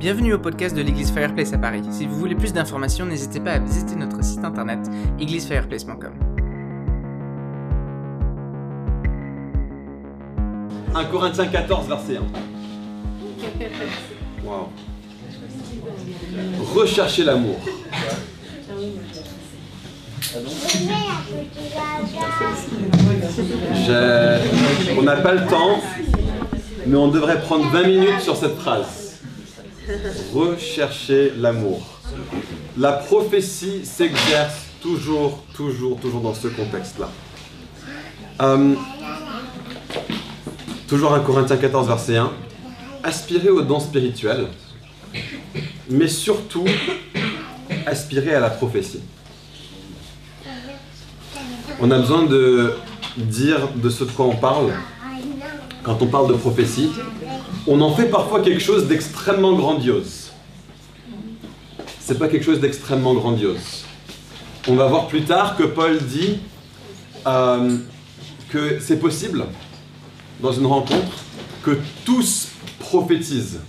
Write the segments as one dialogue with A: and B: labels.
A: Bienvenue au podcast de l'église Fireplace à Paris. Si vous voulez plus d'informations, n'hésitez pas à visiter notre site internet églisefireplace.com.
B: 1 Corinthiens 14, verset 1. Wow. Recherchez l'amour. On n'a pas le temps, mais on devrait prendre 20 minutes sur cette phrase. Rechercher l'amour. La prophétie s'exerce toujours, toujours, toujours dans ce contexte-là. Euh, toujours 1 Corinthiens 14, verset 1. Aspirez aux dons spirituels, mais surtout aspirez à la prophétie. On a besoin de dire de ce de quoi on parle quand on parle de prophétie. On en fait parfois quelque chose d'extrêmement grandiose. C'est pas quelque chose d'extrêmement grandiose. On va voir plus tard que Paul dit euh, que c'est possible dans une rencontre que tous prophétisent.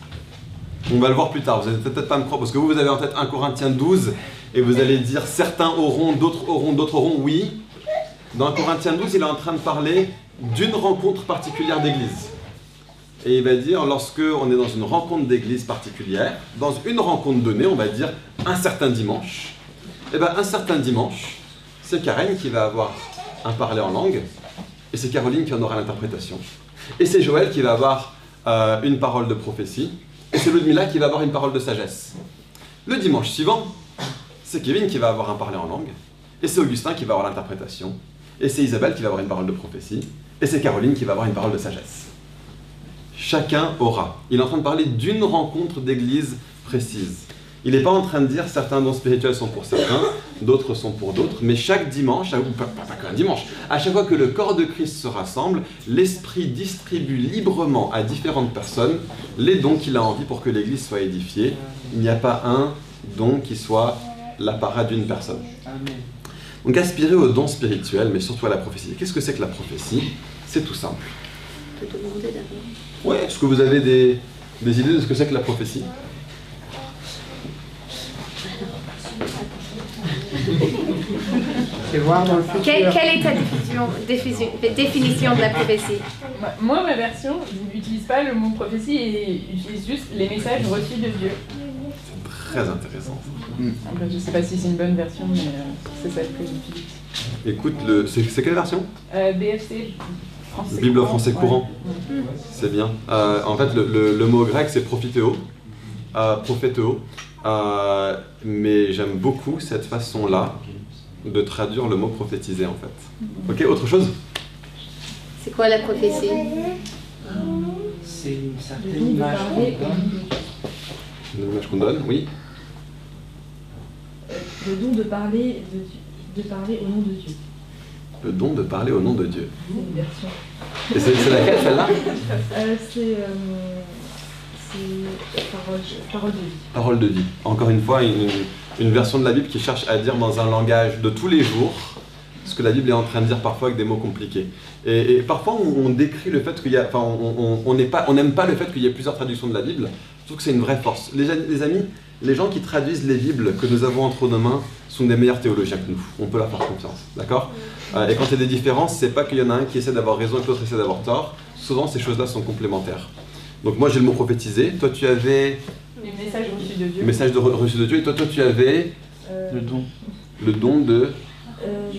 B: On va le voir plus tard, vous n'allez peut-être pas me croire, parce que vous, vous avez en tête 1 Corinthiens 12, et vous allez dire certains auront, d'autres auront, d'autres auront, oui. Dans 1 Corinthiens 12, il est en train de parler d'une rencontre particulière d'église. Et il va dire, lorsque on est dans une rencontre d'église particulière, dans une rencontre donnée, on va dire un certain dimanche, et bien un certain dimanche, c'est Karen qui va avoir un parler en langue, et c'est Caroline qui en aura l'interprétation. Et c'est Joël qui va avoir euh, une parole de prophétie, et c'est Ludmilla qui va avoir une parole de sagesse. Le dimanche suivant, c'est Kevin qui va avoir un parler en langue, et c'est Augustin qui va avoir l'interprétation, et c'est Isabelle qui va avoir une parole de prophétie, et c'est Caroline qui va avoir une parole de sagesse. Chacun aura. Il est en train de parler d'une rencontre d'église précise. Il n'est pas en train de dire certains dons spirituels sont pour certains, d'autres sont pour d'autres, mais chaque dimanche, ou pas, pas- pas qu'un dimanche, à chaque fois que le corps de Christ se rassemble, l'Esprit distribue librement à différentes personnes les dons qu'il a envie pour que l'église soit édifiée. Il n'y a pas un don qui soit l'apparat d'une personne. Donc aspirer aux dons spirituels, mais surtout à la prophétie. Qu'est-ce que c'est que la prophétie? C'est tout simple.
C: Demander d'abord.
B: Ouais, est-ce que vous avez des, des idées de ce que c'est que la prophétie
A: C'est voir dans le futur.
C: Quelle, quelle est ta définition, définition, définition de la prophétie
D: Moi- ma version, je n'utilise pas le mot prophétie et j'utilise juste les messages reçus de Dieu.
B: Très intéressant.
D: Après, je sais pas si c'est une bonne version, mais euh, c'est celle que j'utilise.
B: Écoute, le, c'est, c'est quelle version?
D: Euh, BFC, français.
B: Bible français courant.
D: Ouais.
B: C'est bien. Euh, en fait, le, le- le mot grec, c'est prophétéo. Euh, prophétéo. Euh, mais j'aime beaucoup cette façon-là de traduire le mot prophétiser, en fait. Ok, autre chose?
C: C'est quoi la prophétie?
A: C'est une certaine image qu'on donne.
B: Une image qu'on donne, oui.
E: Le don de parler, de, de parler au nom de Dieu.
B: Le don de parler au nom de Dieu.
E: C'est.
B: Et laquelle, celle-là?
E: Euh, c'est euh, parole, parole de vie.
B: Parole de vie. Encore une fois, une, une version de la Bible qui cherche à dire dans un langage de tous les jours ce que la Bible est en train de dire parfois avec des mots compliqués. Et, et parfois, on, on décrit le fait qu'il y a, enfin, on- on on n'est pas, on n'aime pas le fait qu'il y ait plusieurs traductions de la Bible. Je trouve que c'est une vraie force. Les, les amis, les gens qui traduisent les Bibles que nous avons entre nos mains sont des meilleurs théologiens que nous. On peut leur faire confiance, d'accord? Et quand il y a des différences, c'est pas qu'il y en a un qui essaie d'avoir raison et que l'autre essaie d'avoir tort. Souvent, ces choses-là sont complémentaires. Donc moi, j'ai le mot prophétiser. Toi, tu avais
D: Les messages reçus de Dieu.
B: le message de re- reçu de Dieu. Et toi, toi, tu avais
E: Euh,
A: Le don.
B: le don de,
E: euh,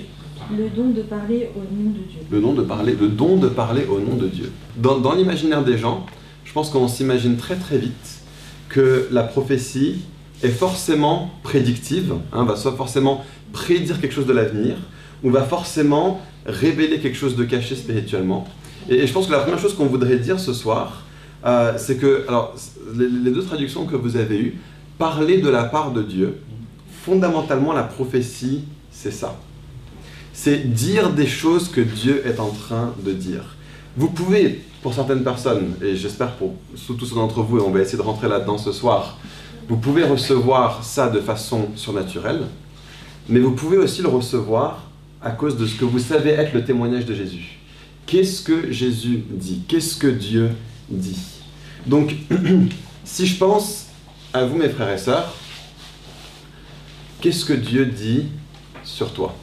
E: le don de parler au nom de Dieu.
B: le don de parler, le don de parler au nom de Dieu. Dans, dans l'imaginaire des gens, je pense qu'on s'imagine très très vite que la prophétie est forcément prédictive, hein, va soit forcément prédire quelque chose de l'avenir, ou va forcément révéler quelque chose de caché spirituellement. Et, et je pense que la première chose qu'on voudrait dire ce soir, euh, c'est que, alors, les, les deux traductions que vous avez eues, parler de la part de Dieu, fondamentalement la prophétie, c'est ça. C'est dire des choses que Dieu est en train de dire. Vous pouvez, pour certaines personnes, et j'espère pour tous ceux d'entre vous, et on va essayer de rentrer là-dedans ce soir, vous pouvez recevoir ça de façon surnaturelle, mais vous pouvez aussi le recevoir à cause de ce que vous savez être le témoignage de Jésus. Qu'est-ce que Jésus dit? Qu'est-ce que Dieu dit? Donc, si je pense à vous mes frères et sœurs, qu'est-ce que Dieu dit sur toi?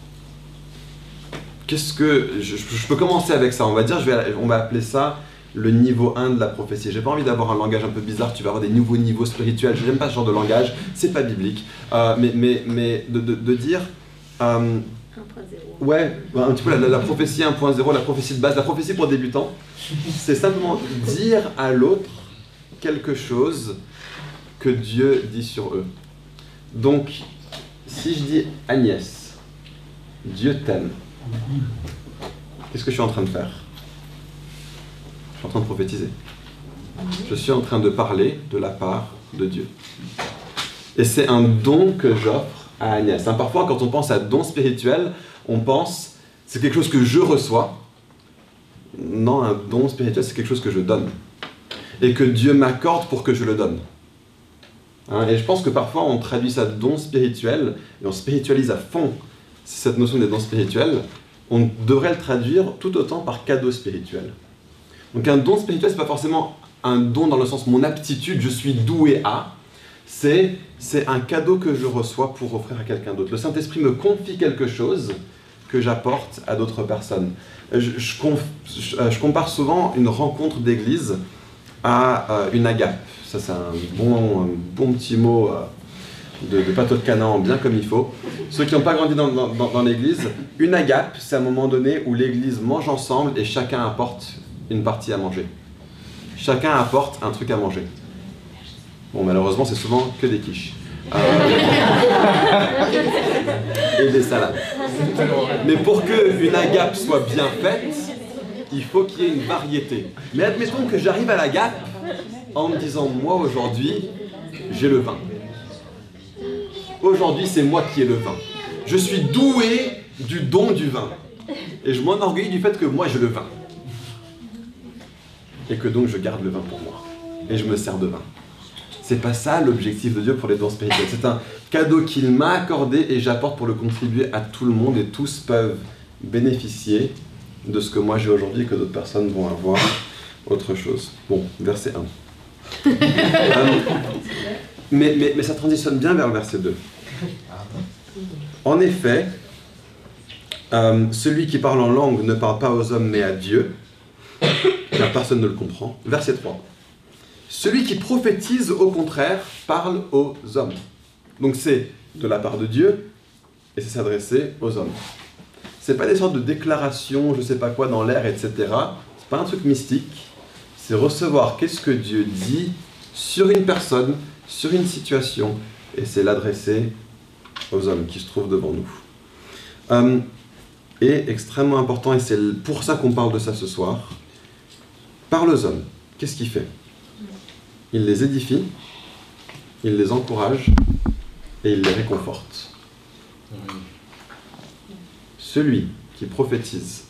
B: Qu'est-ce que... Je, peux commencer avec ça, on va dire, on va appeler ça le niveau 1 de la prophétie. J'ai pas envie d'avoir un langage un peu bizarre, tu vas avoir des nouveaux niveaux spirituels, je n'aime pas ce genre de langage, c'est pas biblique. Euh, mais, mais, mais de dire... euh,
C: 1.0.
B: Ouais, bah, un petit peu la, la- la prophétie 1.0, la prophétie de base, la prophétie pour débutants, c'est simplement dire à l'autre quelque chose que Dieu dit sur eux. Donc, si je dis Agnès, Dieu t'aime, qu'est-ce que je suis en train de faire? Je suis en train de prophétiser. Je suis en train de parler de la part de Dieu. Et c'est un don que j'offre à Agnès. Hein, Parfois, quand on pense à don spirituel, on pense c'est quelque chose que je reçois. Non, un don spirituel, c'est quelque chose que je donne. Et que Dieu m'accorde pour que je le donne. Hein, et je pense que parfois, on traduit ça don spirituel et on spiritualise à fond cette notion des dons spirituels. On devrait le traduire tout autant par cadeau spirituel. Donc un don spirituel, c'est pas forcément un don dans le sens mon aptitude, je suis doué à. C'est un cadeau que je reçois pour offrir à quelqu'un d'autre. Le Saint-Esprit me confie quelque chose que j'apporte à d'autres personnes. Je, euh, compare souvent une rencontre d'église à euh, une agape. Ça, c'est un bon, bon petit mot euh, de, de pâteau de canard bien comme il faut. Ceux qui n'ont pas grandi dans l'église, une agape, c'est un moment donné où l'église mange ensemble et chacun apporte une partie à manger. Chacun apporte un truc à manger. Bon, malheureusement, c'est souvent que des quiches. Euh, et des salades. Mais pour que une agape soit bien faite, il faut qu'il y ait une variété. Mais admettons que j'arrive à l'agape en me disant, moi aujourd'hui, j'ai le vin. Aujourd'hui, c'est moi qui ai le vin. Je suis doué du don du vin. Et je m'enorgueillis du fait que moi, j'ai le vin. Et que donc, je garde le vin pour moi. Et je me sers de vin. C'est pas ça l'objectif de Dieu pour les dons spirituels. C'est un cadeau qu'il m'a accordé et j'apporte pour le contribuer à tout le monde et tous peuvent bénéficier de ce que moi j'ai aujourd'hui et que d'autres personnes vont avoir autre chose. Bon, verset 1. Euh, mais, mais, mais ça transitionne bien vers le verset 2. En effet, euh, celui qui parle en langue ne parle pas aux hommes mais à Dieu, car personne ne le comprend. Verset 3. Celui qui prophétise, au contraire, parle aux hommes. Donc c'est de la part de Dieu et c'est s'adresser aux hommes. C'est pas des sortes de déclarations, je sais pas quoi, dans l'air, etc. C'est pas un truc mystique. C'est recevoir qu'est-ce que Dieu dit sur une personne, sur une situation, et c'est l'adresser aux hommes qui se trouvent devant nous. Euh, et extrêmement important, et c'est pour ça qu'on parle de ça ce soir, parle aux hommes. Qu'est-ce qu'il fait? Il les édifie, il les encourage et il les réconforte. Celui qui prophétise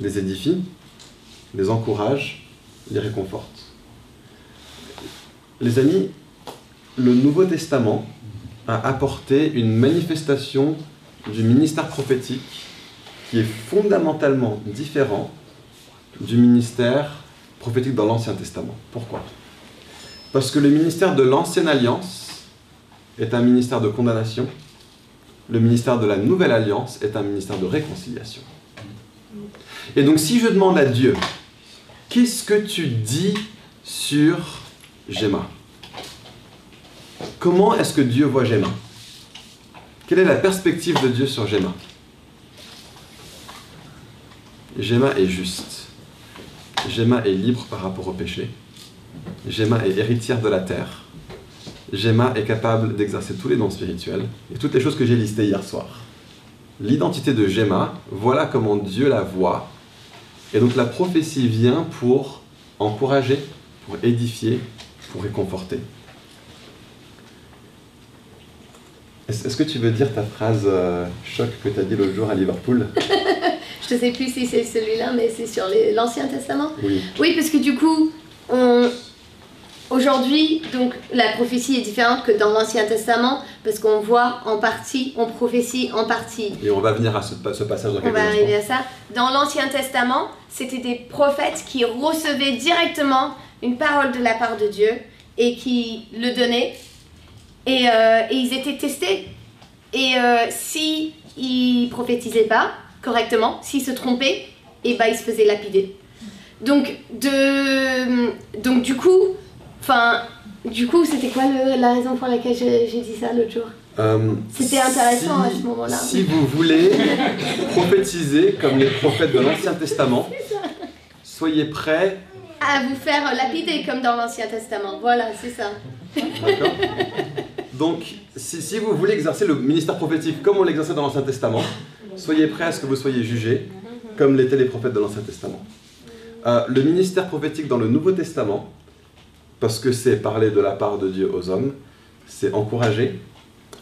B: les édifie, les encourage, les réconforte. Les amis, le Nouveau Testament a apporté une manifestation du ministère prophétique qui est fondamentalement différent du ministère prophétique dans l'Ancien Testament. Pourquoi? Parce que le ministère de l'Ancienne Alliance est un ministère de condamnation, le ministère de la Nouvelle Alliance est un ministère de réconciliation. Et donc si je demande à Dieu, qu'est-ce que tu dis sur Gemma? Comment est-ce que Dieu voit Gemma? Quelle est la perspective de Dieu sur Gemma? Gemma est juste. Gemma est libre par rapport au péché. Gemma est héritière de la terre. Gemma est capable d'exercer tous les dons spirituels et toutes les choses que j'ai listées hier soir. L'identité de Gemma, voilà comment Dieu la voit. Et donc la prophétie vient pour encourager, pour édifier, pour réconforter. Est-ce que tu veux dire ta phrase euh, choc que tu as dit l'autre jour à Liverpool?
C: Je ne sais plus si c'est celui-là, mais c'est sur l'Ancien Testament.
B: Oui.
C: Oui, parce que du coup, on... aujourd'hui, donc la prophétie est différente que dans l'Ancien Testament, parce qu'on voit en partie, on prophétie en partie.
B: Et on va venir à ce, ce passage dans
C: On va arriver à ça. Dans l'Ancien Testament, c'était des prophètes qui recevaient directement une parole de la part de Dieu et qui le donnaient. Et, euh, et ils étaient testés. Et euh, si ils prophétisaient pas correctement, s'ils se trompaient, et bah ils se faisaient lapider. Donc de donc du coup, enfin du coup c'était quoi le- la raison pour laquelle j'ai j'ai dit ça l'autre jour?
B: Euh,
C: C'était intéressant
B: si-
C: à ce moment-là.
B: Si vous voulez prophétiser comme les prophètes de l'Ancien Testament, soyez prêts,
C: À vous faire lapider comme dans l'Ancien Testament. Voilà, c'est ça.
B: d'accord Donc, si, si vous voulez exercer le ministère prophétique comme on l'exerçait dans l'Ancien Testament, soyez prêts à ce que vous soyez jugés comme l'étaient les prophètes de l'Ancien Testament. Euh, le ministère prophétique dans le Nouveau Testament, parce que c'est parler de la part de Dieu aux hommes, c'est encourager,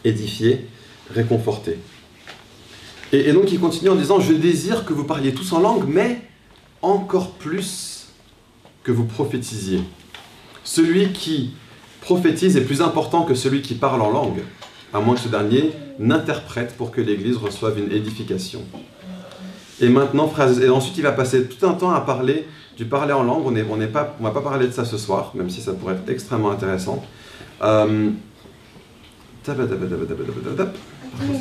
B: édifier, réconforter. Et, et donc il continue en disant, je désire que vous parliez tous en langue, mais encore plus que vous prophétisiez. Celui qui prophétise est plus important que celui qui parle en langue, à moins que ce dernier n'interprète pour que l'Église reçoive une édification. Et maintenant, et ensuite il va passer tout un temps à parler du parler en langue. On ne pas, va pas parler de ça ce soir, même si ça pourrait être extrêmement intéressant. Euh, c'est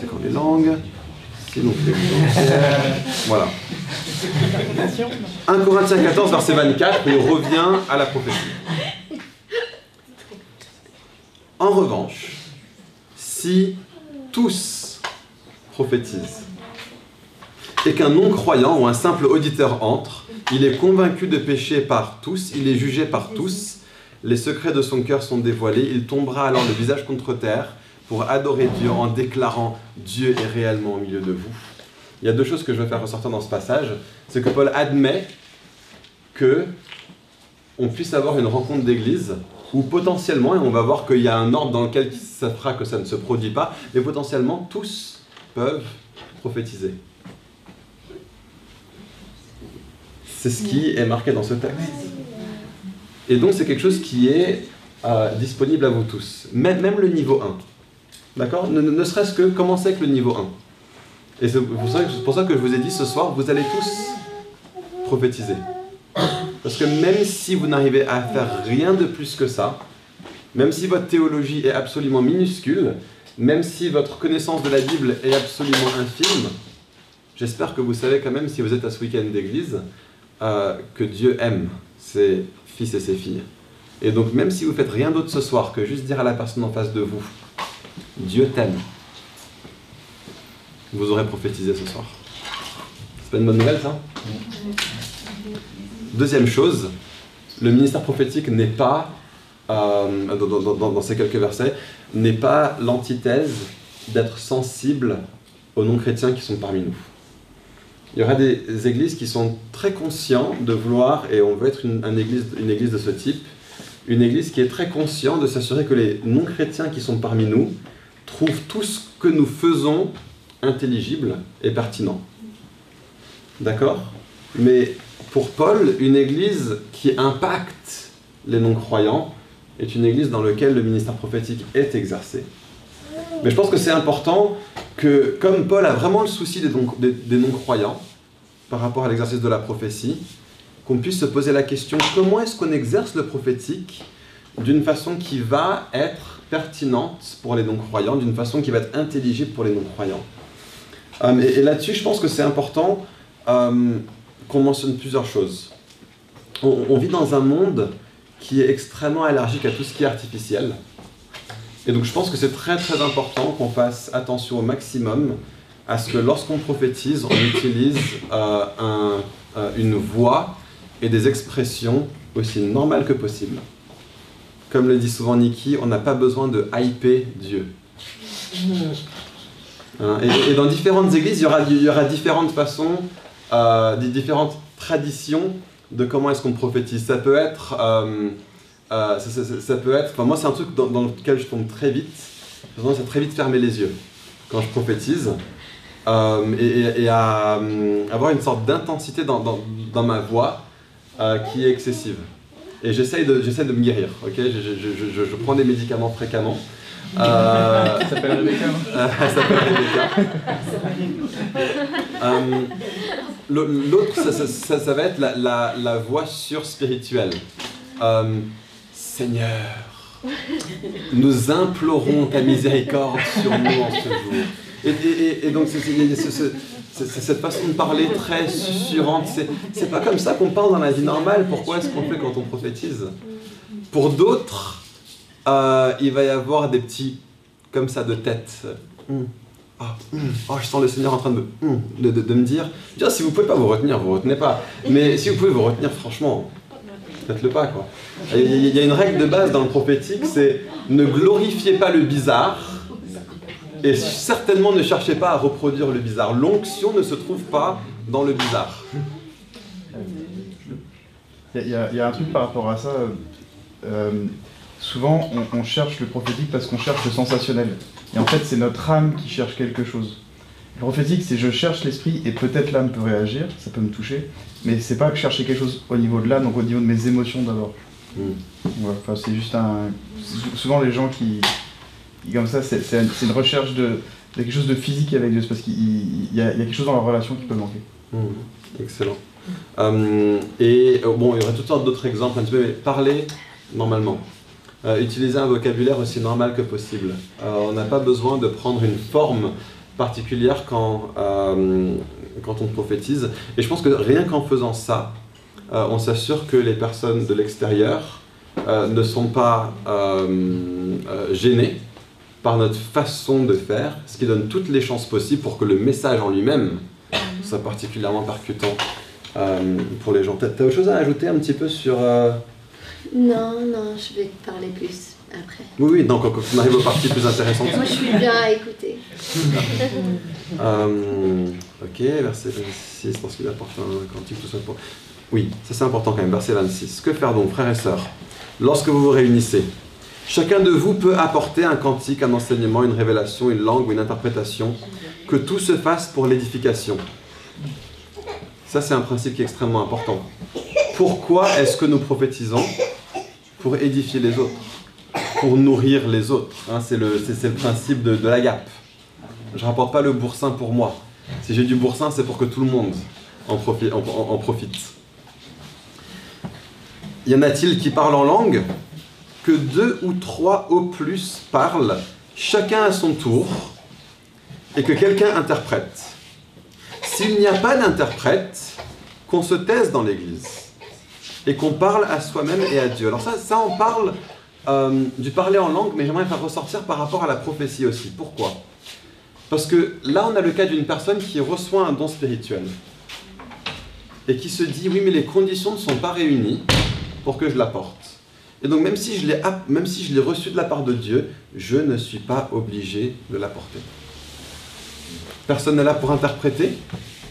B: quand les langues. Sinon, les langues. Voilà. 1 Corinthiens 14, verset 24, il revient à la prophétie. En revanche, si tous prophétisent et qu'un non-croyant ou un simple auditeur entre, il est convaincu de péché par tous, il est jugé par tous, les secrets de son cœur sont dévoilés, il tombera alors le visage contre terre pour adorer Dieu en déclarant Dieu est réellement au milieu de vous. Il y a deux choses que je veux faire ressortir dans ce passage. C'est que Paul admet que on puisse avoir une rencontre d'église où potentiellement, et on va voir qu'il y a un ordre dans lequel ça fera que ça ne se produit pas, mais potentiellement tous peuvent prophétiser. C'est ce qui est marqué dans ce texte. Et donc c'est quelque chose qui est euh, disponible à vous tous, même, le niveau 1. D'accord? Ne, serait-ce que commencer avec le niveau 1. Et c'est pour ça que je vous ai dit ce soir, vous allez tous prophétiser. Parce que même si vous n'arrivez à faire rien de plus que ça, même si votre théologie est absolument minuscule, même si votre connaissance de la Bible est absolument infime, j'espère que vous savez quand même, si vous êtes à ce week-end d'église, euh, que Dieu aime ses fils et ses filles. Et donc même si vous faites rien d'autre ce soir que juste dire à la personne en face de vous, Dieu t'aime, vous aurez prophétisé ce soir. C'est pas une bonne nouvelle ça? Deuxième chose, le ministère prophétique n'est pas, euh, dans, ces quelques versets, n'est pas l'antithèse d'être sensible aux non-chrétiens qui sont parmi nous. Il y aura des églises qui sont très conscients de vouloir, et on veut être une, un église, une église de ce type, une église qui est très consciente de s'assurer que les non-chrétiens qui sont parmi nous trouvent tout ce que nous faisons intelligible et pertinent. D'accord? Mais pour Paul, une église qui impacte les non-croyants est une église dans laquelle le ministère prophétique est exercé. Mais je pense que c'est important que, comme Paul a vraiment le souci des, non- des- des non-croyants par rapport à l'exercice de la prophétie, qu'on puisse se poser la question comment est-ce qu'on exerce le prophétique d'une façon qui va être pertinente pour les non-croyants, d'une façon qui va être intelligible pour les non-croyants? Euh, et et là-dessus, je pense que c'est important euh, qu'on mentionne plusieurs choses. On, vit dans un monde qui est extrêmement allergique à tout ce qui est artificiel. Et donc je pense que c'est très très important qu'on fasse attention au maximum à ce que lorsqu'on prophétise, on utilise euh, euh, une voix et des expressions aussi normales que possible. Comme le dit souvent Nikki, on n'a pas besoin de hyper Dieu. Hein, et, dans différentes églises, il y aura différentes façons, euh, des différentes traditions de comment est-ce qu'on prophétise. Ça peut être, euh, euh, ça, ça- ça- ça peut être, enfin moi c'est un truc dans, dans lequel je tombe très vite. J'ai tendance à très vite fermer les yeux quand je prophétise euh, et, et- et à euh, avoir une sorte d'intensité dans, dans- dans ma voix euh, qui est excessive. Et j'essaye de, j'essaie de me guérir, ok? Je, je- je- je- prends des médicaments fréquemment. Euh,
A: Ça s'appelle Rebecca.
B: euh, elle s'appelle Rebecca. Euh, L'autre, ça, va être la, voix sur spirituelle. Euh, Seigneur, Nous implorons ta miséricorde sur nous en ce jour. Et, donc, c'est cette façon de parler très susurrante. C'est- pas comme ça qu'on parle dans la vie normale. Pourquoi est-ce qu'on fait quand on prophétise? Pour d'autres, euh, il va y avoir des petits, comme ça, de tête. Hum. Ah, hum. Oh, je sens le Seigneur en train de, hum, de, de- me dire. Si vous pouvez pas vous retenir, vous retenez pas. Mais si vous pouvez vous retenir, franchement, faites-le pas, quoi. Il y a une règle de base dans le prophétique, c'est ne glorifiez pas le bizarre et certainement ne cherchez pas à reproduire le bizarre. L'onction ne se trouve pas dans le bizarre.
F: Il y, a- un truc par rapport à ça. euh, souvent, on cherche le prophétique parce qu'on cherche le sensationnel. Et en fait, c'est notre âme qui cherche quelque chose. Le prophétique, c'est je cherche l'esprit et peut-être l'âme peut réagir, ça peut me toucher, mais c'est pas chercher quelque chose au niveau de l'âme, donc au niveau de mes émotions d'abord.
B: Mm.
F: Enfin, c'est juste un. sou- Souvent, les gens qui. comme ça, c'est c'est un- c'est une recherche de, de quelque chose de physique avec Dieu, c'est parce qu'il il y, a il y a quelque chose dans leur relation qui peut manquer.
B: Mhm. Excellent. Euh, et euh, bon, il y aurait toutes sortes d'autres exemples un petit peu, mais parler normalement. Euh, utiliser un vocabulaire aussi normal que possible. Euh, on n'a pas besoin de prendre une forme particulière quand, euh, quand on prophétise. Et je pense que rien qu'en faisant ça, on s'assure que les personnes de l'extérieur ne sont pas gênées par notre façon de faire, ce qui donne toutes les chances possibles pour que le message en lui-même soit particulièrement percutant pour les gens. T'as autre chose à ajouter un petit peu sur...
C: Non, non, je vais te parler plus après.
B: Oui, oui, donc quand on arrive aux parties plus intéressantes.
C: Moi, je suis bien à écouter.
B: Euh, ok, verset 26, parce qu'il apporte un cantique, tout ça pour... Oui, ça c'est important quand même, verset 26. Que faire donc, frères et sœurs, lorsque vous vous réunissez? Chacun de vous peut apporter un cantique, un enseignement, une révélation, une langue ou une interprétation, que tout se fasse pour l'édification. Ça c'est un principe qui est extrêmement important. Pourquoi est-ce que nous prophétisons Pour édifier les autres, pour nourrir les autres. hein, c'est le, principe de, la gape. Je rapporte pas le boursin pour moi. Si j'ai du boursin, c'est pour que tout le monde en- en profite. Y en a-t-il qui parlent en langue? Que deux ou trois au plus parlent, chacun à son tour, et que quelqu'un interprète. S'il n'y a pas d'interprète, qu'on se taise dans l'Église et qu'on parle à soi-même et à Dieu. Alors ça, ça on parle euh, du parler en langue, mais j'aimerais faire ressortir par rapport à la prophétie aussi. Pourquoi? Parce que là, on a le cas d'une personne qui reçoit un don spirituel et qui se dit oui, mais les conditions ne sont pas réunies pour que je l'apporte. Et donc même si je l'ai si reçu de la part de Dieu, je ne suis pas obligé de l'apporter. Personne n'est là pour interpréter?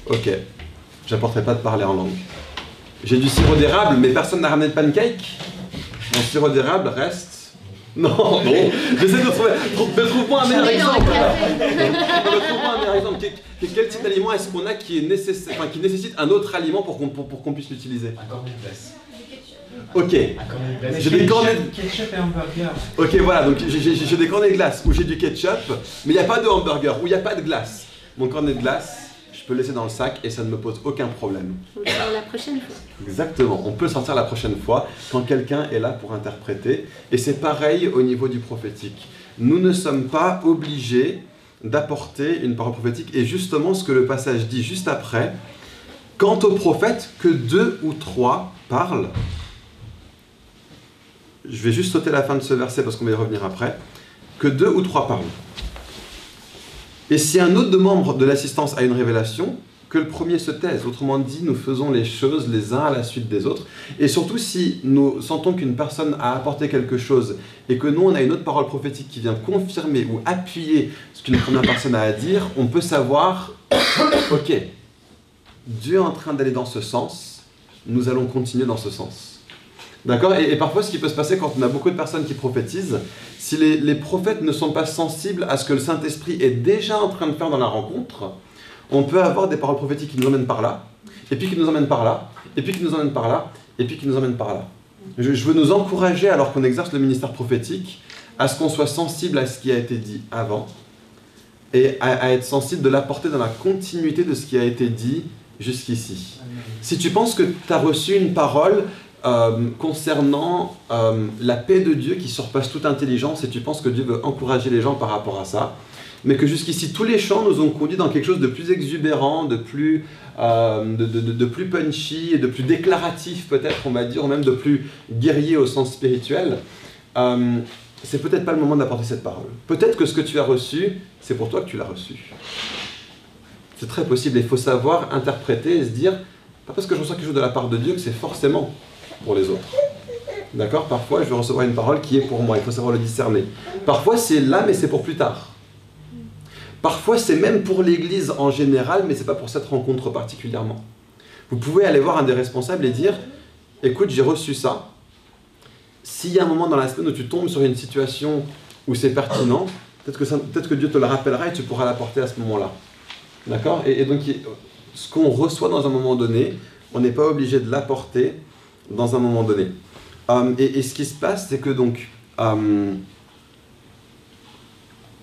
B: Ok, j'apporterai pas de parler en langue. J'ai du sirop d'érable, mais personne n'a ramené de pancake. Mon sirop d'érable reste. Non, non, j'essaie de trouver. Trouve- mais Trouve-moi un meilleur exemple. Trouve-moi un meilleur exemple. Quel, type d'aliment est-ce qu'on a qui, est nécessaire, enfin, qui nécessite un autre aliment pour qu'on pour, pour qu'on puisse l'utiliser?
G: Un cornet de glace.
B: Ok,
G: Un cornet de glace.
B: J'ai des cornets-
G: Ketchup et hamburger.
B: ok, voilà. Donc j'ai- des cornets de glace où j'ai du ketchup, mais il n'y a pas de hamburger, où il n'y a pas de glace. Mon cornet de glace, peux le laisser dans le sac et ça ne me pose aucun problème.
C: Le faire la prochaine fois.
B: Exactement, on peut le sortir la prochaine fois quand quelqu'un est là pour interpréter. Et c'est pareil au niveau du prophétique. Nous ne sommes pas obligés d'apporter une parole prophétique. Et justement, ce que le passage dit juste après, quant au prophète, que deux ou trois parlent. Je vais juste sauter la fin de ce verset parce qu'on va y revenir après. Que deux ou trois parlent. Et si un autre membre de l'assistance a une révélation, que le premier se taise. Autrement dit, nous faisons les choses les uns à la suite des autres. Et surtout, si nous sentons qu'une personne a apporté quelque chose et que nous, on a une autre parole prophétique qui vient confirmer ou appuyer ce qu'une première personne a à dire, on peut savoir, ok, Dieu est en train d'aller dans ce sens, nous allons continuer dans ce sens. D'accord et, et parfois, ce qui peut se passer quand on a beaucoup de personnes qui prophétisent, si les, les prophètes ne sont pas sensibles à ce que le Saint-Esprit est déjà en train de faire dans la rencontre, on peut avoir des paroles prophétiques qui nous emmènent par là, et puis qui nous emmènent par là, et puis qui nous emmènent par là, et puis qui nous emmènent par là. Je, je veux nous encourager, alors qu'on exerce le ministère prophétique, à ce qu'on soit sensible à ce qui a été dit avant, et à, à être sensible de l'apporter dans la continuité de ce qui a été dit jusqu'ici. Si tu penses que tu as reçu une parole euh, concernant euh, la paix de Dieu qui surpasse toute intelligence et tu penses que Dieu veut encourager les gens par rapport à ça. Mais que jusqu'ici, tous les chants nous ont conduit dans quelque chose de plus exubérant, de plus, euh, punchy de plus déclaratif peut-être, on va dire, ou même de plus guerrier au sens spirituel. C'est peut-être pas le moment d'apporter cette parole. Peut-être que ce que tu as reçu, c'est pour toi que tu l'as reçu. C'est très possible. Il faut savoir interpréter et se dire, pas parce que je reçois quelque chose de la part de Dieu que c'est forcément pour les autres. D'accord? Parfois, je vais recevoir une parole qui est pour moi. Il faut savoir le discerner. Parfois, c'est là, mais c'est pour plus tard. Parfois, c'est même pour l'Église en général, mais c'est pas pour cette rencontre particulièrement. Vous pouvez aller voir un des responsables et dire, écoute, j'ai reçu ça. S'il y a un moment dans la semaine où tu tombes sur une situation où c'est pertinent, peut-être que, Dieu te le rappellera et tu pourras l'apporter à ce moment-là. D'accord? Et, donc, ce qu'on reçoit dans un moment donné, on n'est pas obligé de l'apporter dans un moment donné. Euh, et, ce qui se passe, c'est que donc, euh,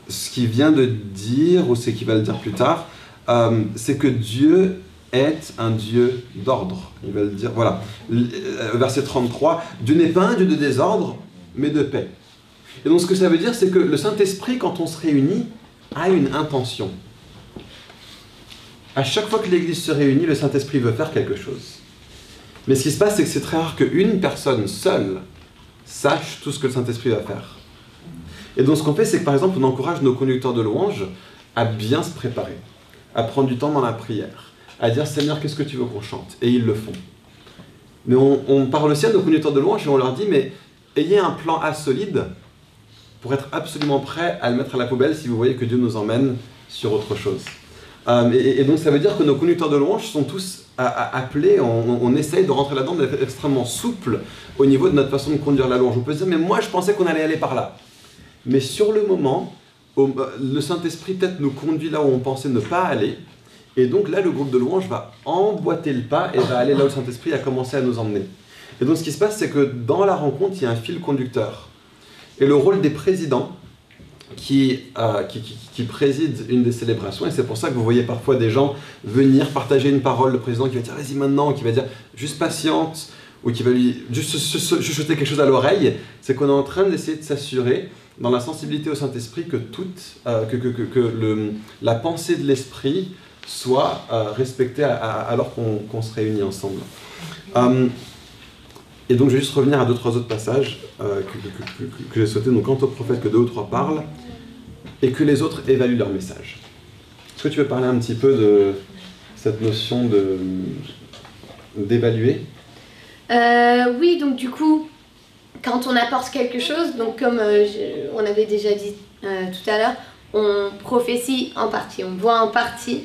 B: ce qu'il vient de dire, ou c'est qu'il va le dire plus tard, euh, c'est que Dieu est un Dieu d'ordre. Il va le dire, voilà. Euh, Verset 33, Dieu n'est pas un Dieu de désordre, mais de paix. Et donc ce que ça veut dire, c'est que le Saint-Esprit, quand on se réunit, a une intention. À chaque fois que l'Église se réunit, le Saint-Esprit veut faire quelque chose. Mais ce qui se passe, c'est que c'est très rare qu'une personne seule sache tout ce que le Saint-Esprit va faire. Et donc ce qu'on fait, c'est que par exemple, on encourage nos conducteurs de louanges à bien se préparer, à prendre du temps dans la prière, à dire Seigneur, qu'est-ce que tu veux qu'on chante? Et ils le font. Mais on, parle aussi à nos conducteurs de louanges et on leur dit Mais ayez un plan A solide pour être absolument prêt à le mettre à la poubelle si vous voyez que Dieu nous emmène sur autre chose. Euh, et, donc ça veut dire que nos conducteurs de louanges sont tous à- appelés, on, essaye de rentrer là-dedans, d'être extrêmement souple au niveau de notre façon de conduire la louange. On peut se dire, mais moi je pensais qu'on allait aller par là. Mais sur le moment, au- le Saint-Esprit peut-être nous conduit là où on pensait ne pas aller. Et donc là, le groupe de louange va emboîter le pas et va aller là où le Saint-Esprit a commencé à nous emmener. Et donc ce qui se passe, c'est que dans la rencontre, il y a un fil conducteur. Et le rôle des présidents, qui, euh, qui, préside une des célébrations, et c'est pour ça que vous voyez parfois des gens venir partager une parole, le président qui va dire vas-y maintenant, qui va dire juste patiente, ou qui va lui juste chuchoter quelque chose à l'oreille, c'est qu'on est en train d'essayer de s'assurer dans la sensibilité au Saint-Esprit que, toute, euh, que, que, que, le, la pensée de l'Esprit soit euh, respectée alors qu'on se réunit ensemble. Et donc je vais juste revenir à deux, trois autres passages euh, que, j'ai sauté. Donc quant au prophète que deux ou trois parlent, et que les autres évaluent leur message. Est-ce que tu veux parler un petit peu de cette notion de d'évaluer?
C: Euh, oui, donc du coup, quand on apporte quelque chose, donc comme euh, on avait déjà dit tout à l'heure, on prophétie en partie, on voit en partie.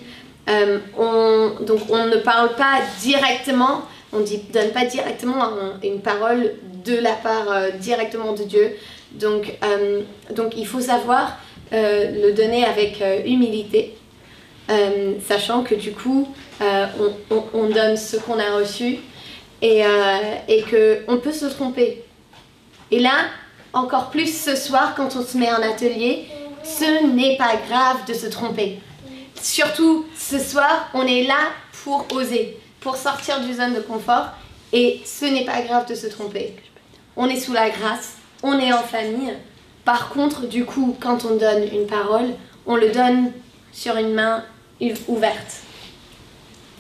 C: On, donc on ne parle pas directement, on ne donne pas directement un- une parole de la part euh, directement de Dieu. Donc, euh, donc il faut savoir euh, le donner avec humilité, sachant que du coup, on, on- on donne ce qu'on a reçu et, et qu'on peut se tromper. Et là, encore plus ce soir, quand on se met en atelier, ce n'est pas grave de se tromper. Surtout ce soir, on est là pour oser, pour sortir du zone de confort, et ce n'est pas grave de se tromper. On est sous la grâce, on est en famille. Par contre, du coup, quand on donne une parole, on le donne sur une main ouverte.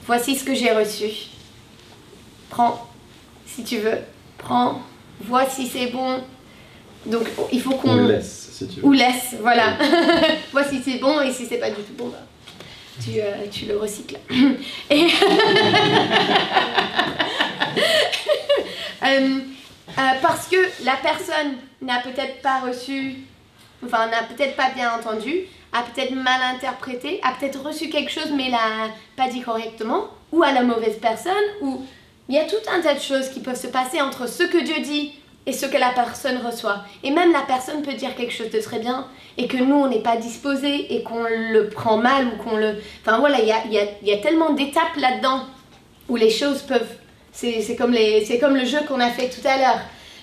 C: Voici ce que j'ai reçu. Prends, si tu veux. Prends, vois si c'est bon. Donc, il faut
B: On
C: qu'on...
B: le laisse, si tu veux.
C: Ou laisse, voilà. vois si c'est bon et si c'est pas du tout bon, bah, tu, euh, tu le recycles. Et... Euh, euh, parce que la personne n'a peut-être pas reçu, enfin n'a peut-être pas bien entendu, a peut-être mal interprété, a peut-être reçu quelque chose mais l'a pas dit correctement, ou à la mauvaise personne, ou il y a tout un tas de choses qui peuvent se passer entre ce que Dieu dit et ce que la personne reçoit. Et même la personne peut dire quelque chose de très bien et que nous, on n'est pas disposé et qu'on le prend mal ou qu'on le... Enfin voilà, il y a, y a- y a tellement d'étapes là-dedans où les choses peuvent... C'est comme, les- comme le jeu qu'on a fait tout à l'heure.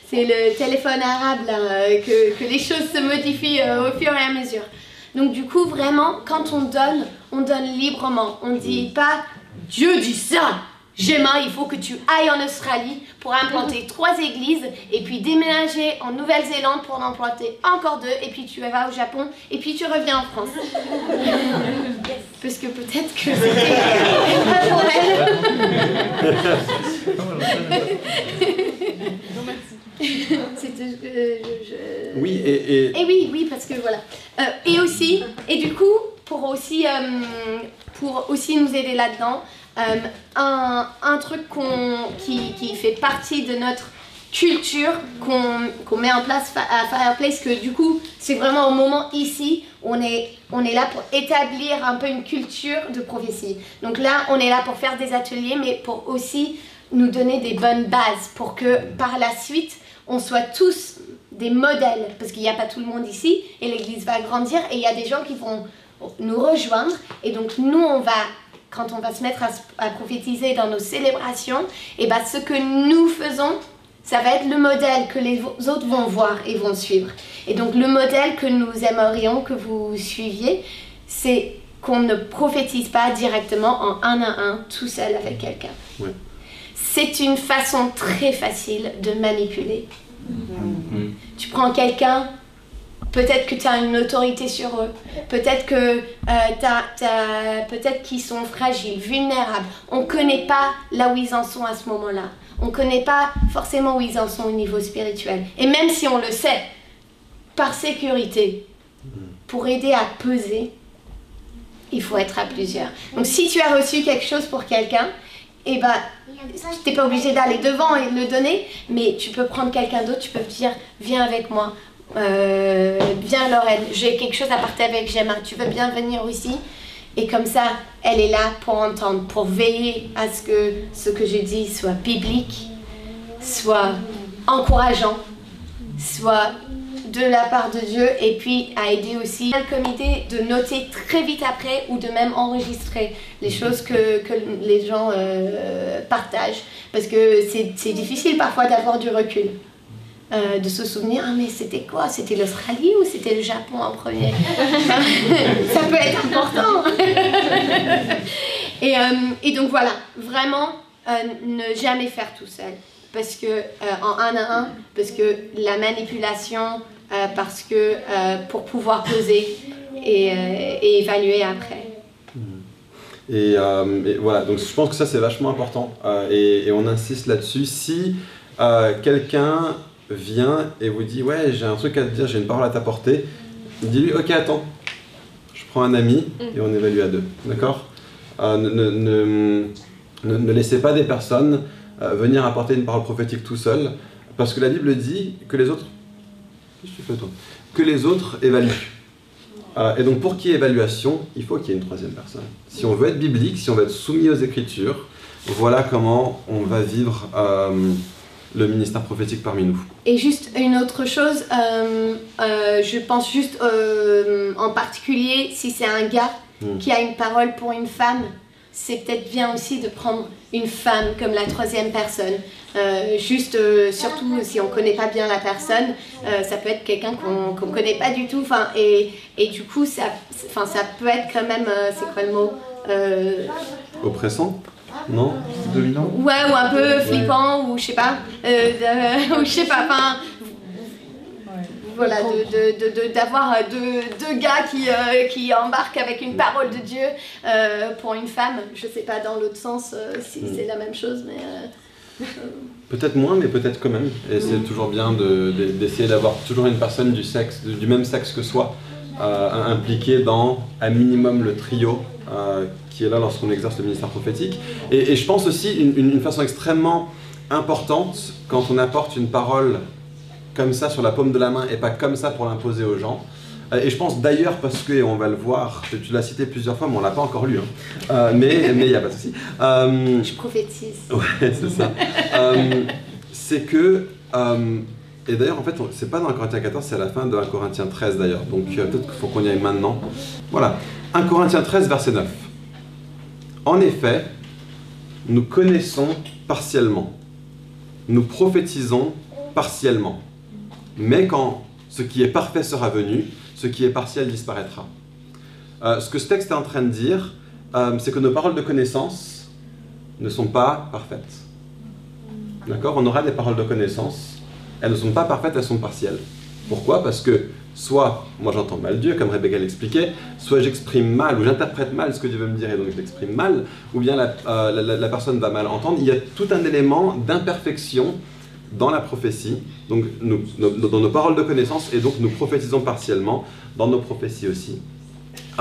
C: C'est le téléphone arabe, là, euh, que, que les choses se modifient euh, au fur et à mesure. Donc du coup, vraiment, quand on donne, on donne librement. On dit pas Dieu dit ça Gemma, il faut que tu ailles en Australie pour implanter trois églises et puis déménager en Nouvelle-Zélande pour en implanter encore deux et puis tu vas au Japon et puis tu reviens en France. Parce que peut-être que c'était pas pour elle.
D: Non, merci.
C: C'était, euh, je- je-
B: Oui, et, et-
C: Et Eh oui, oui, parce que voilà. Euh, et aussi, et du coup, pour aussi, euh, pour aussi nous aider là-dedans, euh, un, un truc qu'on, qui, qui fait partie de notre culture qu'on, qu'on met en place à Fireplace, que du coup, c'est vraiment au moment ici, on est, on est là pour établir un peu une culture de prophétie. Donc là, on est là pour faire des ateliers, mais pour aussi nous donner des bonnes bases, pour que par la suite, on soit tous des modèles, parce qu'il n'y a pas tout le monde ici, et l'Église va grandir, et il y a des gens qui vont nous rejoindre, et donc nous, on va, quand on va se mettre à, prophétiser dans nos célébrations, et ben ce que nous faisons, ça va être le modèle que les autres vont voir et vont suivre. Et donc le modèle que nous aimerions que vous suiviez, c'est qu'on ne prophétise pas directement en un à un, tout seul avec quelqu'un.
B: Ouais.
C: C'est une façon très facile de manipuler. Tu prends quelqu'un, peut-être que tu as une autorité sur eux, peut-être que euh, peut-être qu'ils sont fragiles, vulnérables. On ne connaît pas là où ils en sont à ce moment-là. On ne connaît pas forcément où ils en sont au niveau spirituel. Et même si on le sait, par sécurité, pour aider à peser, il faut être à plusieurs. Donc si tu as reçu quelque chose pour quelqu'un, et ben, tu n'es pas obligé d'aller devant et le donner, mais tu peux prendre quelqu'un d'autre, tu peux dire viens avec moi, euh, viens Lorraine, j'ai quelque chose à partager avec Gemma, tu veux bien venir aussi Et comme ça, elle est là pour entendre, pour veiller à ce que ce que je dis soit biblique, soit encourageant, soit de la part de Dieu et puis à aider aussi le comité de noter très vite après ou de même enregistrer les choses que, les gens euh, partagent. Parce que c'est difficile parfois d'avoir du recul. Euh, de se souvenir, ah mais c'était quoi? C'était l'Australie ou c'était le Japon en premier? Ça peut être important. et, euh, et donc voilà, vraiment euh, ne jamais faire tout seul. Parce que en un à un, parce que la manipulation, parce que pour pouvoir poser et, et évaluer après.
B: Et, euh, et voilà, donc je pense que ça c'est vachement important et, et on insiste là-dessus. Si quelqu'un vient et vous dit ouais j'ai un truc à te dire, j'ai une parole à t'apporter, dis-lui ok attends, je prends un ami et on évalue à deux, d'accord? Euh, ne, ne, ne- laissez pas des personnes euh, venir apporter une parole prophétique tout seul, parce que la Bible dit que les autres, que les autres évaluent. Euh, et donc pour qu'il y ait évaluation, il faut qu'il y ait une troisième personne. Si on veut être biblique, si on veut être soumis aux Écritures, voilà comment on va vivre le ministère prophétique parmi nous.
C: Et juste une autre chose, euh, euh, je pense juste euh, en particulier si c'est un gars
B: Mm.
C: qui a une parole pour une femme, c'est peut-être bien aussi de prendre une femme comme la troisième personne. Juste, surtout si on connaît pas bien la personne, ça peut être quelqu'un qu'on qu'on connaît pas du tout. Enfin, et, et du coup, ça, enfin, ça peut être quand même, c'est quoi le mot
B: Oppressant Non
F: Dominant
C: Ouais, ou un peu flippant, ou je sais pas, euh, de- ou je sais pas, enfin, voilà, de- de- de- de- d'avoir euh, deux, deux gars qui, euh, qui embarquent avec une parole de Dieu euh, pour une femme. Je sais pas dans l'autre sens euh, si
B: Mm.
C: c'est la même chose, mais euh,
B: Peut-être moins, mais peut-être quand même. Et c'est toujours bien de- de- d'essayer d'avoir toujours une personne du sexe, du même sexe que soi, euh, impliquée dans un minimum le trio euh, qui est là lorsqu'on exerce le ministère prophétique. Et, et je pense aussi une, une- une façon extrêmement importante quand on apporte une parole comme ça sur la paume de la main et pas comme ça pour l'imposer aux gens. Euh, Et je pense d'ailleurs parce que, et on va le voir, tu tu l'as cité plusieurs fois, mais on l'a pas encore lu, hein. Euh, mais il n'y a pas de souci.
C: Je prophétise.
B: Ouais, c'est ça. C'est que, et d'ailleurs, en fait, c'est pas dans 1 Corinthiens 14, c'est à la fin de 1 Corinthiens 13 d'ailleurs. Donc euh, peut-être qu'il faut qu'on y aille maintenant. Voilà. 1 Corinthiens 13, verset 9. En effet, nous connaissons partiellement. Nous prophétisons partiellement. Mais quand ce qui est parfait sera venu, ce qui est partiel disparaîtra. Euh, ce que ce texte est en train de dire, euh, c'est que nos paroles de connaissance ne sont pas parfaites. D'accord? On aura des paroles de connaissance. Elles ne sont pas parfaites, elles sont partielles. Pourquoi? Parce que soit moi j'entends mal Dieu, comme Rebecca l'expliquait, soit j'exprime mal ou j'interprète mal ce que Dieu veut me dire et donc je l'exprime mal, ou bien la, euh, personne va mal entendre. Il y a tout un élément d'imperfection dans la prophétie, donc dans nos paroles de connaissance, et donc nous prophétisons partiellement dans nos prophéties aussi.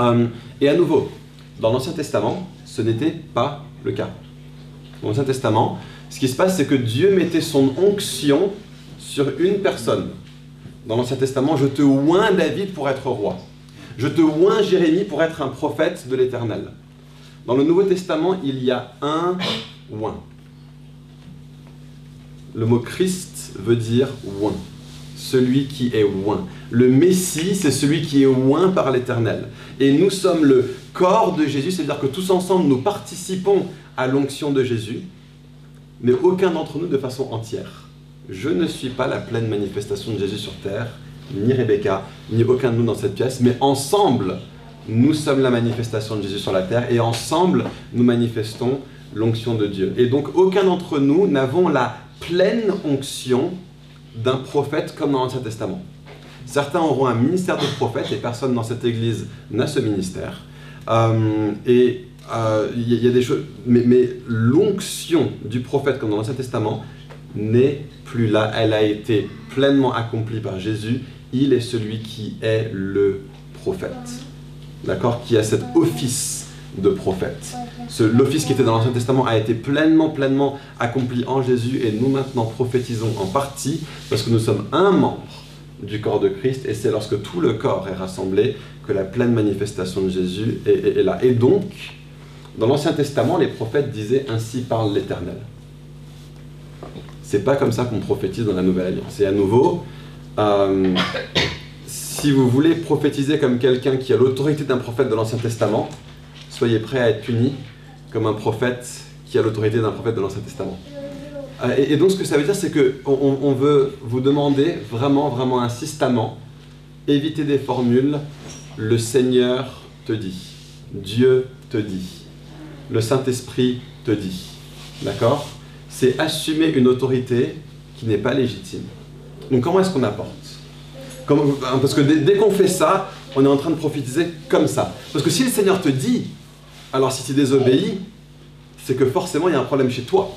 B: Euh, et à nouveau, dans l'Ancien Testament, ce n'était pas le cas. Dans l'Ancien Testament, ce qui se passe, c'est que Dieu mettait son onction sur une personne. Dans l'Ancien Testament, je te oins David pour être roi. Je te oins Jérémie pour être un prophète de l'Éternel. Dans le Nouveau Testament, il y a un oint. Le mot Christ veut dire oint, celui qui est oint. Le Messie, c'est celui qui est oint par l'Éternel. Et nous sommes le corps de Jésus, c'est-à-dire que tous ensemble, nous participons à l'onction de Jésus, mais aucun d'entre nous de façon entière. Je ne suis pas la pleine manifestation de Jésus sur terre, ni Rebecca, ni aucun de nous dans cette pièce, mais ensemble, nous sommes la manifestation de Jésus sur la terre, et ensemble, nous manifestons l'onction de Dieu. Et donc, aucun d'entre nous n'avons la pleine onction d'un prophète comme dans l'Ancien Testament. Certains auront un ministère de prophète, et personne dans cette église n'a ce ministère. Euh, et euh, il y, a- des choses, mais, mais l'onction du prophète comme dans l'Ancien Testament n'est plus là. Elle a été pleinement accomplie par Jésus. Il est celui qui est le prophète. D'accord? Qui a cet office de prophète. Ce- L'office qui était dans l'Ancien Testament a été pleinement, pleinement accompli en Jésus et nous maintenant prophétisons en partie parce que nous sommes un membre du corps de Christ et c'est lorsque tout le corps est rassemblé que la pleine manifestation de Jésus est- est là. Et donc, dans l'Ancien Testament, les prophètes disaient ainsi parle l'Éternel. C'est pas comme ça qu'on prophétise dans la Nouvelle Alliance. Et à nouveau, euh, si vous voulez prophétiser comme quelqu'un qui a l'autorité d'un prophète de l'Ancien Testament, soyez prêts à être punis comme un prophète qui a l'autorité d'un prophète de l'Ancien Testament. Euh, Et, donc ce que ça veut dire, c'est qu'on on, on veut vous demander vraiment, vraiment insistamment, évitez des formules, le Seigneur te dit, Dieu te dit, le Saint-Esprit te dit. D'accord? C'est assumer une autorité qui n'est pas légitime. Donc comment est-ce qu'on apporte? Parce que dès, dès qu'on fait ça, on est en train de prophétiser comme ça. Parce que si le Seigneur te dit, alors si tu désobéis, c'est que forcément il y a un problème chez toi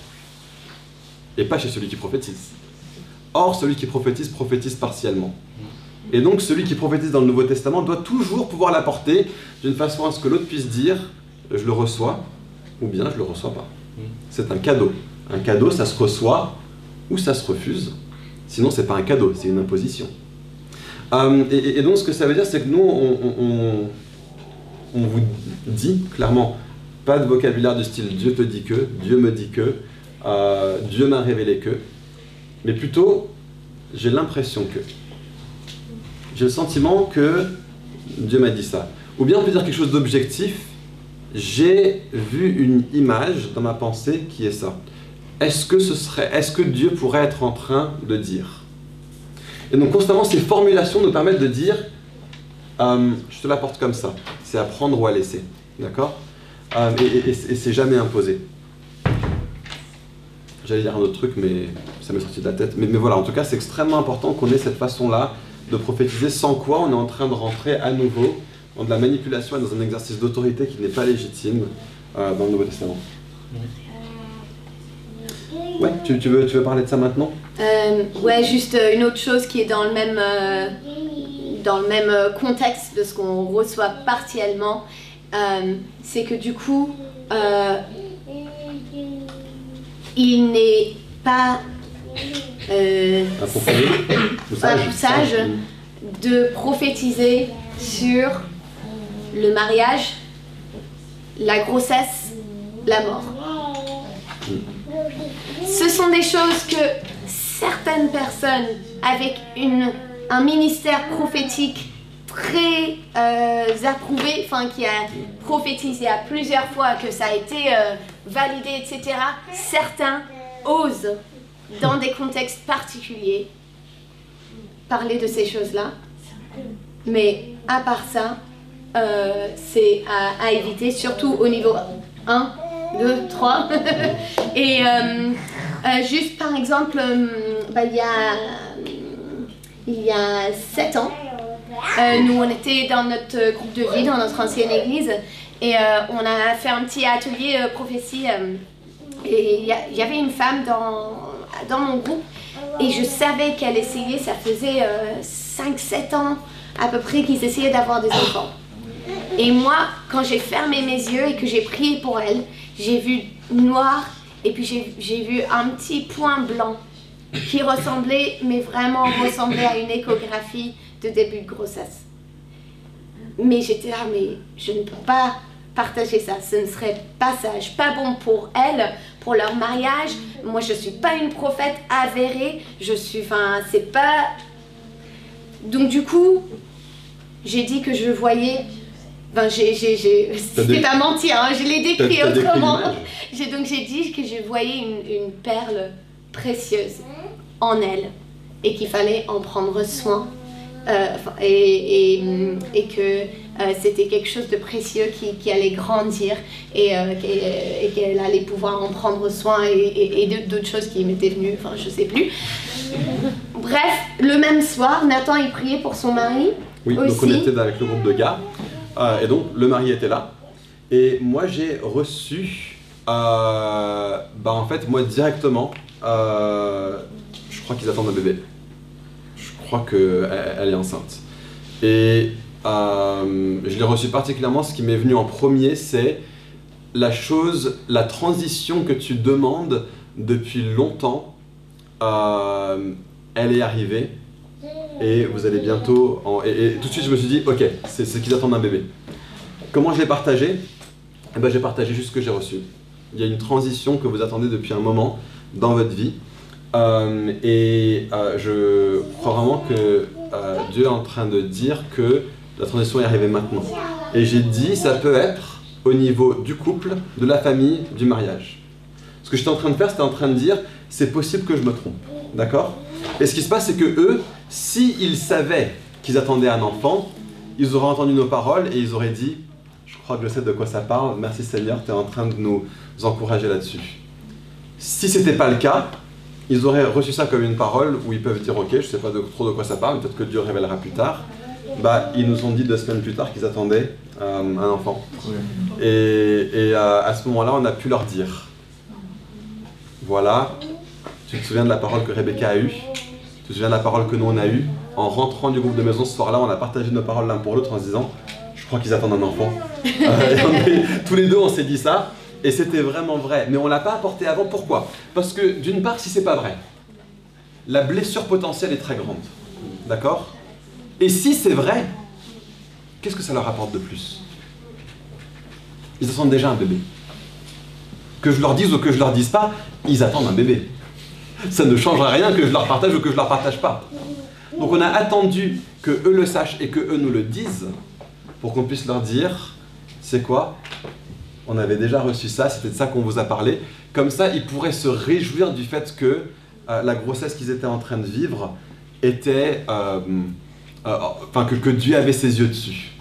B: et pas chez celui qui prophétise. Or, celui qui prophétise prophétise partiellement. Et donc, celui qui prophétise dans le Nouveau Testament doit toujours pouvoir l'apporter d'une façon à ce que l'autre puisse dire je le reçois ou bien je le reçois pas. C'est un cadeau. Un cadeau, ça se reçoit ou ça se refuse. Sinon, c'est pas un cadeau, c'est une imposition. Euh, et, donc, ce que ça veut dire, c'est que nous, on vous dit clairement, pas de vocabulaire du style Dieu te dit que, Dieu me dit que, euh, Dieu m'a révélé que, mais plutôt, j'ai l'impression que. J'ai le sentiment que Dieu m'a dit ça. Ou bien on peut dire quelque chose d'objectif, j'ai vu une image dans ma pensée qui est ça. Est-ce que ce serait, est-ce que Dieu pourrait être en train de dire? Et donc constamment ces formulations nous permettent de dire, euh, je te l'apporte comme ça. C'est à prendre ou à laisser, d'accord? Euh, Et, c'est jamais imposé. J'allais dire un autre truc, mais ça m'est sorti de la tête. Mais, mais voilà, en tout cas, c'est extrêmement important qu'on ait cette façon-là de prophétiser, sans quoi on est en train de rentrer à nouveau dans de la manipulation et dans un exercice d'autorité qui n'est pas légitime euh, dans le Nouveau Testament. Ouais, tu, tu veux, tu veux parler de ça maintenant?
C: Euh, ouais, juste euh, une autre chose qui est dans le même, euh, dans le même euh, contexte de ce qu'on reçoit partiellement, euh, c'est que du coup, il n'est pas
B: Approfondi Ou
C: pas sage de prophétiser sur le mariage, la grossesse, la mort. Ce sont des choses que certaines personnes avec une, un ministère prophétique très euh, approuvé, enfin qui a prophétisé à plusieurs fois que ça a été euh, validé, etc. Certains osent, dans des contextes particuliers, parler de ces choses-là. Mais à part ça, euh, c'est à, à éviter, surtout au niveau 1, deux, trois. Et euh, euh, juste par exemple, euh, bah, il y a il y a sept ans, euh, nous on était dans notre groupe de vie, dans notre ancienne église, et euh, on a fait un petit atelier euh, prophétie. euh, et il y, y avait une femme dans, dans mon groupe, et je savais qu'elle essayait, ça faisait 5-7 ans à peu près qu'ils essayaient d'avoir des enfants. Et moi, quand j'ai fermé mes yeux et que j'ai prié pour elle, j'ai vu noir et puis j'ai vu un petit point blanc qui ressemblait, mais vraiment ressemblait à une échographie de début de grossesse. Mais j'étais là, mais je ne peux pas partager ça. Ce ne serait pas sage, pas bon pour elle, pour leur mariage. Moi, je suis pas une prophète avérée. Je suis, enfin, c'est pas. Donc du coup, j'ai dit que je voyais. Enfin, j'ai, C'était pas mentir, hein, je l'ai décrit autrement. J'ai donc j'ai dit que je voyais une, une perle précieuse en elle et qu'il fallait en prendre soin euh, et, et, et que euh, c'était quelque chose de précieux qui, qui allait grandir et, euh, qu'elle- et qu'elle allait pouvoir en prendre soin et, et- et de- d'autres choses qui m'étaient venues, enfin je sais plus. Bref, le même soir, Nathan il priait pour son mari.
B: Oui, donc on était avec le groupe de gars, et donc le mari était là, et moi j'ai reçu, euh, bah en fait moi directement, euh, je crois qu'ils attendent un bébé. Je crois qu'elle elle est enceinte. Et euh, je l'ai reçu particulièrement, ce qui m'est venu en premier, c'est la chose, la transition que tu demandes depuis longtemps, euh, elle est arrivée et vous allez bientôt. En... Et, et tout de suite, je me suis dit, ok, c'est ce qu'ils attendent d'un bébé. Comment je l'ai partagé? Eh ben, J'ai partagé juste ce que j'ai reçu. Il y a une transition que vous attendez depuis un moment dans votre vie. Euh, et euh, je crois vraiment que euh, Dieu est en train de dire que la transition est arrivée maintenant. Et j'ai dit, ça peut être au niveau du couple, de la famille, du mariage. Ce que j'étais en train de faire, c'était en train de dire, c'est possible que je me trompe. D'accord? Et ce qui se passe, c'est que eux, s'ils savaient qu'ils attendaient un enfant, ils auraient entendu nos paroles et ils auraient dit Je crois que je sais de quoi ça parle, merci Seigneur, tu es en train de nous encourager là-dessus. Si c'était pas le cas, ils auraient reçu ça comme une parole où ils peuvent dire Ok, je sais pas de- trop de quoi ça parle, peut-être que Dieu révélera plus tard. Bah, ils nous ont dit deux semaines plus tard qu'ils attendaient euh, un enfant. Et, et, euh, à ce moment-là, on a pu leur dire Voilà, tu te souviens de la parole que Rebecca a eue? Tu te souviens de la parole que nous on a eue En rentrant du groupe de maison ce soir-là, on a partagé nos paroles l'un pour l'autre en se disant Je crois qu'ils attendent un enfant. Euh, est- tous les deux, on s'est dit ça. Et c'était vraiment vrai. Mais on l'a pas apporté avant. Pourquoi? Parce que d'une part, si c'est pas vrai, la blessure potentielle est très grande. D'accord? Et si c'est vrai, qu'est-ce que ça leur apporte de plus? Ils attendent déjà un bébé. Que je leur dise ou que je leur dise pas, ils attendent un bébé. Ça ne changera rien que je leur partage ou que je leur partage pas. Donc on a attendu que eux le sachent et que eux nous le disent pour qu'on puisse leur dire, c'est quoi? On avait déjà reçu ça, c'était de ça qu'on vous a parlé. Comme ça, ils pourraient se réjouir du fait que euh, la grossesse qu'ils étaient en train de vivre était, euh, euh, enfin que, Dieu avait ses yeux dessus.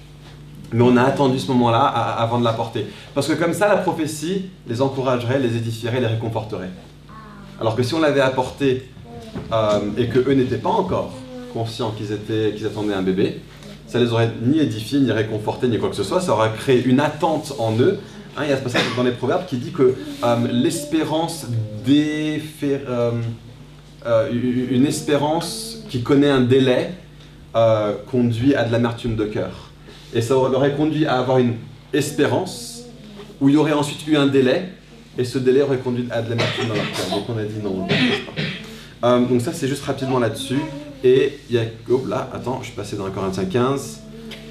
B: Mais on a attendu ce moment-là avant de l'apporter. Parce que comme ça, la prophétie les encouragerait, les édifierait, les réconforterait. Alors que si on l'avait apporté euh, et que eux n'étaient pas encore conscients qu'ils attendaient un bébé, ça les aurait ni édifiés, ni réconfortés, ni quoi que ce soit. Ça aurait créé une attente en eux. Hein, il y a ce passage dans les Proverbes qui dit que euh, l'espérance euh, une espérance qui connaît un délai conduit à de l'amertume de cœur. Et ça aurait conduit à avoir une espérance où il y aurait ensuite eu un délai et ce délai aurait conduit à de l'amertume dans leur cœur. Donc on a dit non, on le pas. Euh, donc ça c'est juste rapidement là-dessus. Et il y a... Oh là, attends, je suis passé dans 1 Corinthiens 15.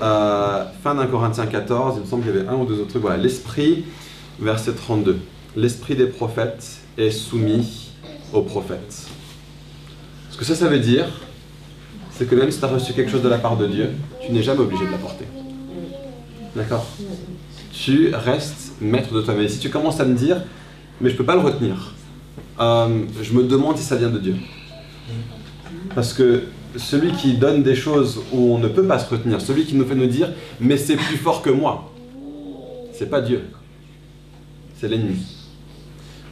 B: Euh, fin d'un Corinthiens 14, il me semble qu'il y avait un ou deux autres trucs. Voilà, l'esprit, verset 32. L'esprit des prophètes est soumis aux prophètes. Ce que ça, ça veut dire, c'est que même si tu as reçu quelque chose de la part de Dieu, tu n'es jamais obligé de l'apporter. D'accord? Tu restes maître de toi-même. Si tu commences à me dire, mais je peux pas le retenir, euh, je me demande si ça vient de Dieu. Parce que celui qui donne des choses où on ne peut pas se retenir, celui qui nous fait nous dire, mais c'est plus fort que moi, c'est pas Dieu. c'est l'ennemi.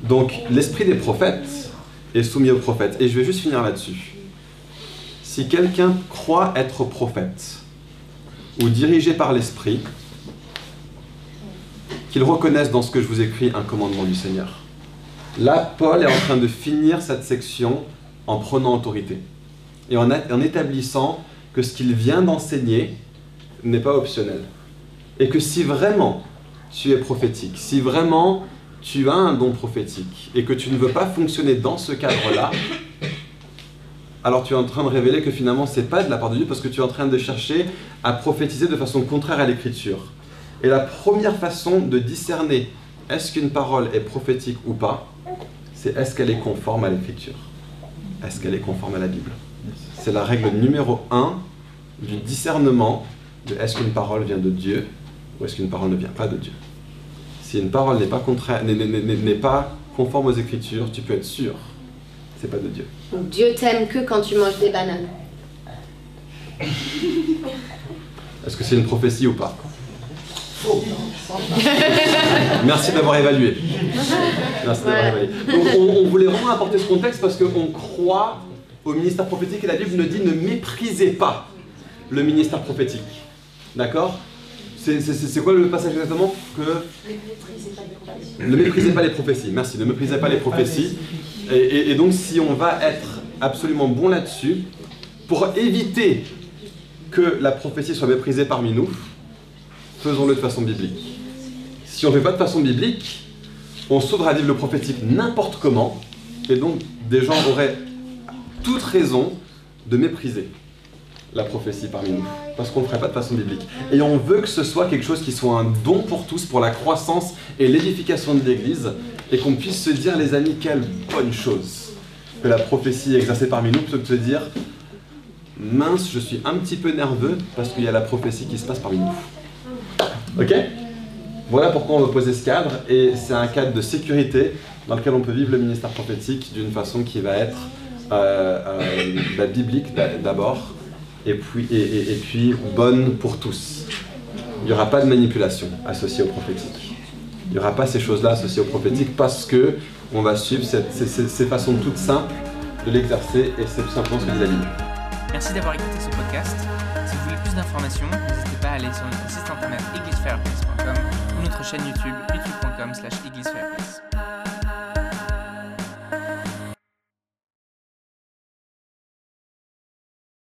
B: Donc l'esprit des prophètes est soumis aux prophètes. Et je vais juste finir là-dessus. Si quelqu'un croit être prophète ou dirigé par l'esprit, qu'il reconnaisse dans ce que je vous écris un commandement du Seigneur. Là, Paul est en train de finir cette section en prenant autorité et en établissant que ce qu'il vient d'enseigner n'est pas optionnel. Et que si vraiment tu es prophétique, si vraiment tu as un don prophétique et que tu ne veux pas fonctionner dans ce cadre-là, alors tu es en train de révéler que finalement c'est pas de la part de Dieu parce que tu es en train de chercher à prophétiser de façon contraire à l'écriture. Et la première façon de discerner est-ce qu'une parole est prophétique ou pas, c'est est-ce qu'elle est conforme à l'écriture Est-ce qu'elle est conforme à la Bible C'est la règle numéro un du discernement de est-ce qu'une parole vient de Dieu ou est-ce qu'une parole ne vient pas de Dieu. Si une parole n'est pas, conforme aux Écritures, tu peux être sûr, c'est pas de Dieu.
C: Dieu t'aime que quand tu manges des bananes.
B: Est-ce que c'est une prophétie ou pas? Merci d'avoir évalué. Merci d'avoir évalué. Donc, on, on voulait vraiment apporter ce contexte parce qu'on croit au ministère prophétique et la Bible nous dit ne méprisez pas le ministère prophétique. D'accord? C'est quoi le passage exactement? Que ne méprisez pas les prophéties. Merci, ne méprisez pas les prophéties. Et, et- et donc, si on va être absolument bon là-dessus, pour éviter que la prophétie soit méprisée parmi nous, faisons-le de façon biblique. Si on ne fait pas de façon biblique, on sauvera vivre le prophétique n'importe comment, et donc des gens auraient toute raison de mépriser la prophétie parmi nous, parce qu'on ne ferait pas de façon biblique. Et on veut que ce soit quelque chose qui soit un don pour tous, pour la croissance et l'édification de l'Église, et qu'on puisse se dire, les amis, quelle bonne chose que la prophétie est exercée parmi nous, plutôt que de se dire, mince, je suis un petit peu nerveux parce qu'il y a la prophétie qui se passe parmi nous. Ok Voilà pourquoi on veut poser ce cadre, et c'est un cadre de sécurité dans lequel on peut vivre le ministère prophétique d'une façon qui va être euh, euh, bah, biblique d'a- d'abord, et puis, et, puis bonne pour tous. Il n'y aura pas de manipulation associée au prophétique. Il n'y aura pas ces choses-là associées au prophétique parce que on va suivre ces, façons toutes simples de l'exercer, et c'est tout simplement ce que dit la.
A: Merci d'avoir écouté ce podcast. Si vous voulez plus d'informations, aller sur notre site internet églisefireplace.com ou notre chaîne YouTube youtube.com slash.